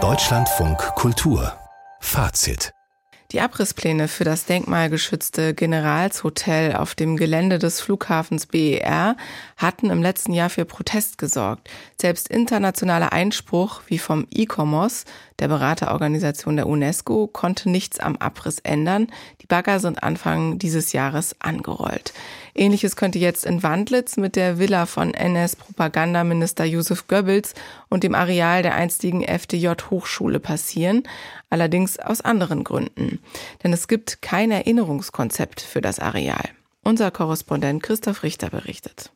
Deutschlandfunk Kultur Fazit die Abrisspläne für das denkmalgeschützte Generalshotel auf dem Gelände des Flughafens BER hatten im letzten Jahr für Protest gesorgt. Selbst internationaler Einspruch wie vom ICOMOS, der Beraterorganisation der UNESCO, konnte nichts am Abriss ändern. Die Bagger sind Anfang dieses Jahres angerollt. Ähnliches könnte jetzt in Wandlitz mit der Villa von NS-Propagandaminister Josef Goebbels und dem Areal der einstigen FDJ-Hochschule passieren, allerdings aus anderen Gründen. Denn es gibt kein Erinnerungskonzept für das Areal. Unser Korrespondent Christoph Richter berichtet.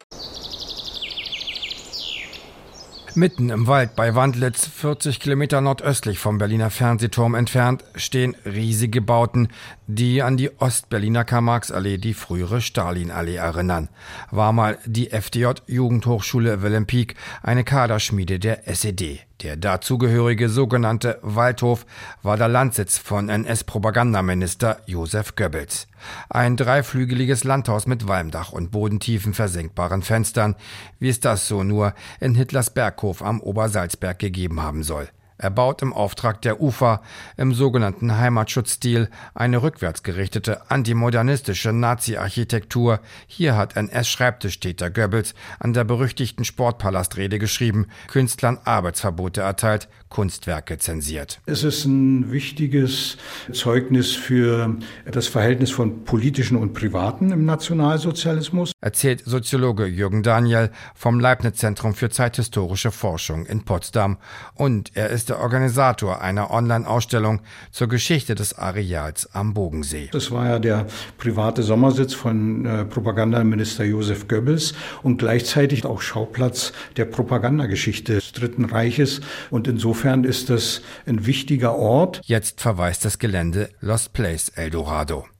Mitten im Wald bei Wandlitz, 40 Kilometer nordöstlich vom Berliner Fernsehturm entfernt, stehen riesige Bauten, die an die Ostberliner Karl-Marx-Allee, die frühere Stalin-Allee erinnern. War mal die FDJ Jugendhochschule Wilhelm Pieck, eine Kaderschmiede der SED. Der dazugehörige sogenannte Waldhof war der Landsitz von NS-Propagandaminister Josef Goebbels. Ein dreiflügeliges Landhaus mit Walmdach und bodentiefen versenkbaren Fenstern, wie es das so nur in Hitlers Berghof am Obersalzberg gegeben haben soll. Er baut im Auftrag der UFA im sogenannten Heimatschutzstil eine rückwärtsgerichtete antimodernistische Nazi-Architektur. Hier hat NS-Schreibtischtäter Goebbels an der berüchtigten Sportpalastrede geschrieben, Künstlern Arbeitsverbote erteilt, Kunstwerke zensiert. Es ist ein wichtiges Zeugnis für das Verhältnis von politischen und privaten im Nationalsozialismus. Erzählt Soziologe Jürgen Daniel vom Leibniz-Zentrum für zeithistorische Forschung in Potsdam. Und er ist der Organisator einer Online-Ausstellung zur Geschichte des Areals am Bogensee. Das war ja der private Sommersitz von äh, Propagandaminister Josef Goebbels und gleichzeitig auch Schauplatz der Propagandageschichte des Dritten Reiches. Und insofern ist das ein wichtiger Ort. Jetzt verweist das Gelände Lost Place Eldorado.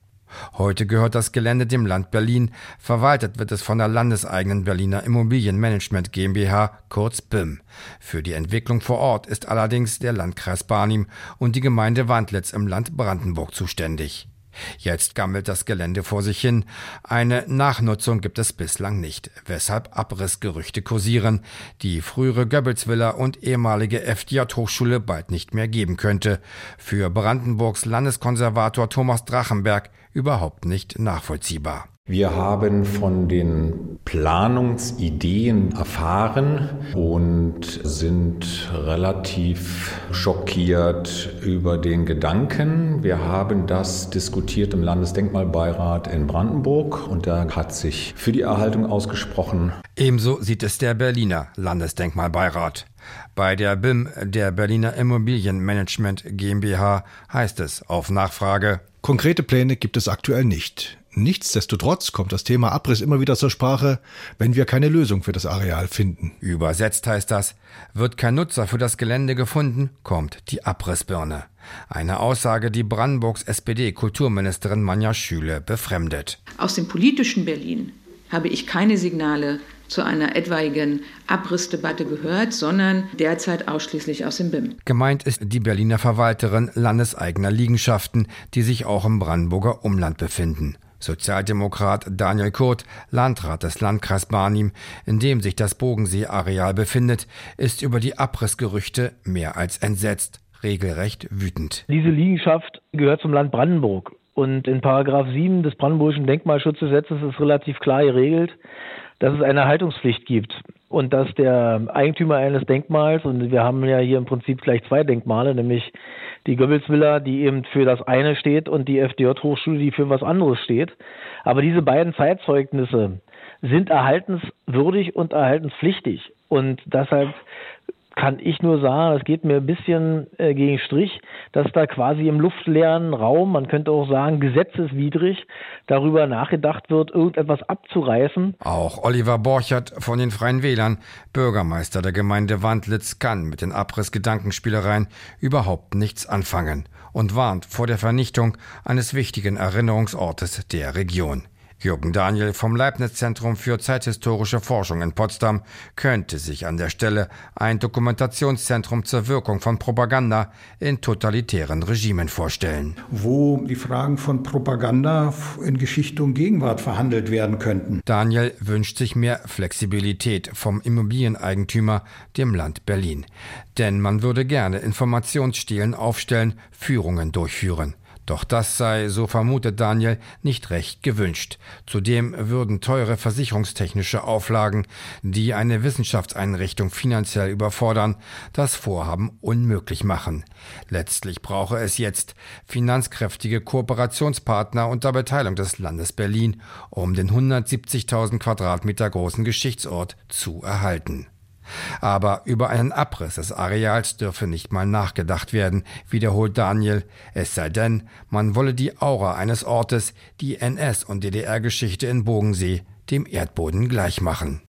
Heute gehört das Gelände dem Land Berlin. Verwaltet wird es von der landeseigenen Berliner Immobilienmanagement GmbH, kurz BIM. Für die Entwicklung vor Ort ist allerdings der Landkreis Barnim und die Gemeinde Wandlitz im Land Brandenburg zuständig. Jetzt gammelt das Gelände vor sich hin. Eine Nachnutzung gibt es bislang nicht, weshalb Abrissgerüchte kursieren, die frühere Goebbelsvilla und ehemalige FDJ-Hochschule bald nicht mehr geben könnte. Für Brandenburgs Landeskonservator Thomas Drachenberg überhaupt nicht nachvollziehbar. Wir haben von den Planungsideen erfahren und sind relativ schockiert über den Gedanken. Wir haben das diskutiert im Landesdenkmalbeirat in Brandenburg und da hat sich für die Erhaltung ausgesprochen. Ebenso sieht es der Berliner Landesdenkmalbeirat. Bei der BIM, der Berliner Immobilienmanagement GmbH, heißt es auf Nachfrage, Konkrete Pläne gibt es aktuell nicht. Nichtsdestotrotz kommt das Thema Abriss immer wieder zur Sprache, wenn wir keine Lösung für das Areal finden. Übersetzt heißt das, wird kein Nutzer für das Gelände gefunden, kommt die Abrissbirne. Eine Aussage, die Brandenburgs SPD-Kulturministerin Manja Schüle befremdet. Aus dem politischen Berlin habe ich keine Signale zu einer etwaigen Abrissdebatte gehört, sondern derzeit ausschließlich aus dem BIM. Gemeint ist die Berliner Verwalterin landeseigener Liegenschaften, die sich auch im Brandenburger Umland befinden. Sozialdemokrat Daniel Kurt, Landrat des Landkreis Barnim, in dem sich das Bogensee-Areal befindet, ist über die Abrissgerüchte mehr als entsetzt, regelrecht wütend. Diese Liegenschaft gehört zum Land Brandenburg. Und in Paragraph 7 des Brandenburgischen Denkmalschutzgesetzes ist relativ klar geregelt, dass es eine Haltungspflicht gibt und dass der Eigentümer eines Denkmals, und wir haben ja hier im Prinzip gleich zwei Denkmale, nämlich die Goebbels-Villa, die eben für das eine steht und die FDJ-Hochschule, die für was anderes steht. Aber diese beiden Zeitzeugnisse sind erhaltenswürdig und erhaltenspflichtig. Und deshalb kann ich nur sagen, es geht mir ein bisschen äh, gegen Strich, dass da quasi im luftleeren Raum, man könnte auch sagen gesetzeswidrig, darüber nachgedacht wird, irgendetwas abzureißen. Auch Oliver Borchert von den Freien Wählern, Bürgermeister der Gemeinde Wandlitz, kann mit den Abrissgedankenspielereien überhaupt nichts anfangen und warnt vor der Vernichtung eines wichtigen Erinnerungsortes der Region. Jürgen Daniel vom Leibniz-Zentrum für zeithistorische Forschung in Potsdam könnte sich an der Stelle ein Dokumentationszentrum zur Wirkung von Propaganda in totalitären Regimen vorstellen. Wo die Fragen von Propaganda in Geschichte und Gegenwart verhandelt werden könnten. Daniel wünscht sich mehr Flexibilität vom Immobilieneigentümer, dem Land Berlin. Denn man würde gerne Informationsstilen aufstellen, Führungen durchführen. Doch das sei, so vermutet Daniel, nicht recht gewünscht. Zudem würden teure versicherungstechnische Auflagen, die eine Wissenschaftseinrichtung finanziell überfordern, das Vorhaben unmöglich machen. Letztlich brauche es jetzt finanzkräftige Kooperationspartner unter Beteiligung des Landes Berlin, um den 170.000 Quadratmeter großen Geschichtsort zu erhalten. Aber über einen Abriss des Areals dürfe nicht mal nachgedacht werden, wiederholt Daniel, es sei denn, man wolle die Aura eines Ortes, die NS- und DDR-Geschichte in Bogensee, dem Erdboden gleichmachen.